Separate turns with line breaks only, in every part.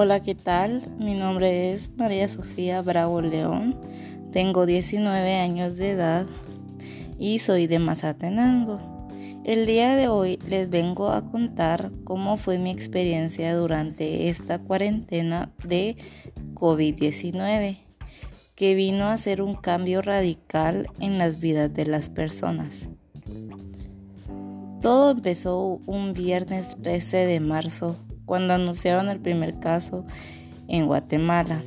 Hola, ¿qué tal? Mi nombre es María Sofía Bravo León. Tengo 19 años de edad y soy de Mazatenango. El día de hoy les vengo a contar cómo fue mi experiencia durante esta cuarentena de COVID-19, que vino a hacer un cambio radical en las vidas de las personas. Todo empezó un viernes 13 de marzo cuando anunciaron el primer caso en Guatemala.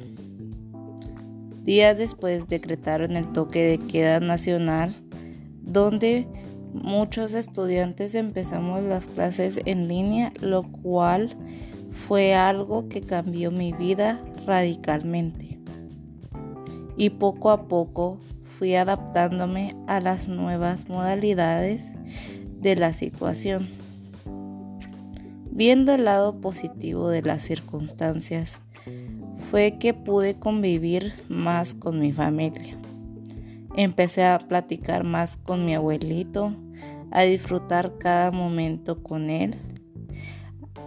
Días después decretaron el toque de queda nacional, donde muchos estudiantes empezamos las clases en línea, lo cual fue algo que cambió mi vida radicalmente. Y poco a poco fui adaptándome a las nuevas modalidades de la situación. Viendo el lado positivo de las circunstancias, fue que pude convivir más con mi familia. Empecé a platicar más con mi abuelito, a disfrutar cada momento con él.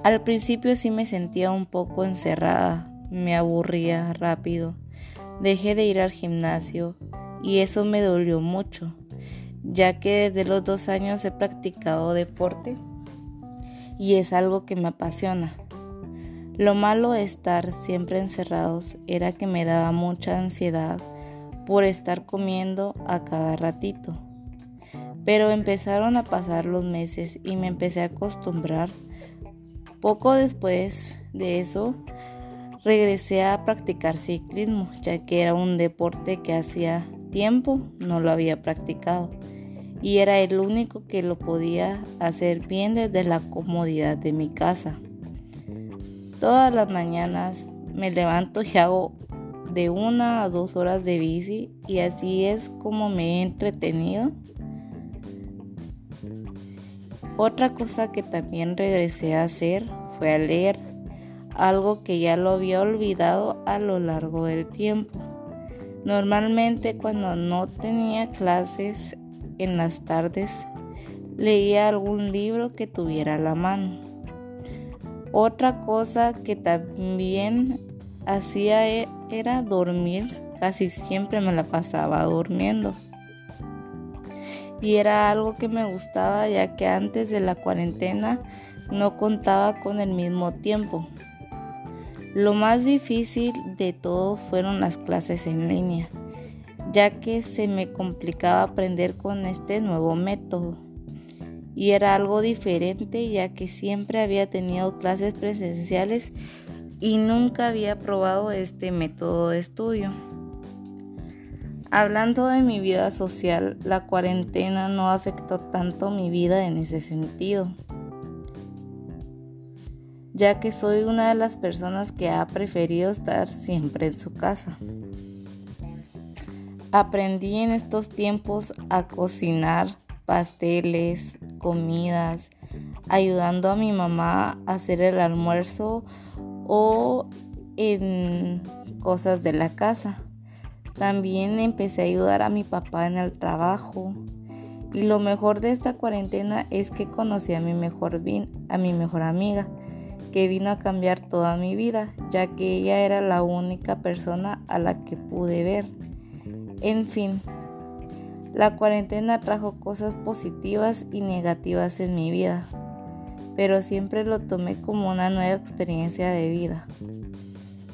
Al principio sí me sentía un poco encerrada, me aburría rápido. Dejé de ir al gimnasio y eso me dolió mucho, ya que desde los dos años he practicado deporte y es algo que me apasiona. Lo malo de estar siempre encerrados era que me daba mucha ansiedad por estar comiendo a cada ratito. Pero empezaron a pasar los meses y me empecé a acostumbrar. Poco después de eso, regresé a practicar ciclismo, ya que era un deporte que hacía tiempo no lo había practicado y era el único que lo podía hacer bien desde la comodidad de mi casa. Todas las mañanas me levanto y hago de una a dos horas de bici y así es como me he entretenido. Otra cosa que también regresé a hacer fue a leer, algo que ya lo había olvidado a lo largo del tiempo. Normalmente cuando no tenía clases en las tardes leía algún libro que tuviera a la mano. Otra cosa que también hacía e, era dormir. Casi siempre me la pasaba durmiendo. Y era algo que me gustaba ya que antes de la cuarentena no contaba con el mismo tiempo. Lo más difícil de todo fueron las clases en línea ya que se me complicaba aprender con este nuevo método. Y era algo diferente ya que siempre había tenido clases presenciales y nunca había probado este método de estudio. Hablando de mi vida social, la cuarentena no afectó tanto mi vida en ese sentido, ya que soy una de las personas que ha preferido estar siempre en su casa. Aprendí en estos tiempos a cocinar pasteles, comidas, ayudando a mi mamá a hacer el almuerzo o en cosas de la casa. También empecé a ayudar a mi papá en el trabajo. Y lo mejor de esta cuarentena es que conocí a mi mejor, a mi mejor amiga, que vino a cambiar toda mi vida, ya que ella era la única persona a la que pude ver. En fin, la cuarentena trajo cosas positivas y negativas en mi vida, pero siempre lo tomé como una nueva experiencia de vida.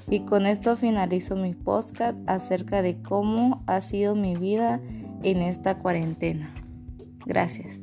Y con esto finalizo mi podcast acerca de cómo ha sido mi vida en esta cuarentena. Gracias.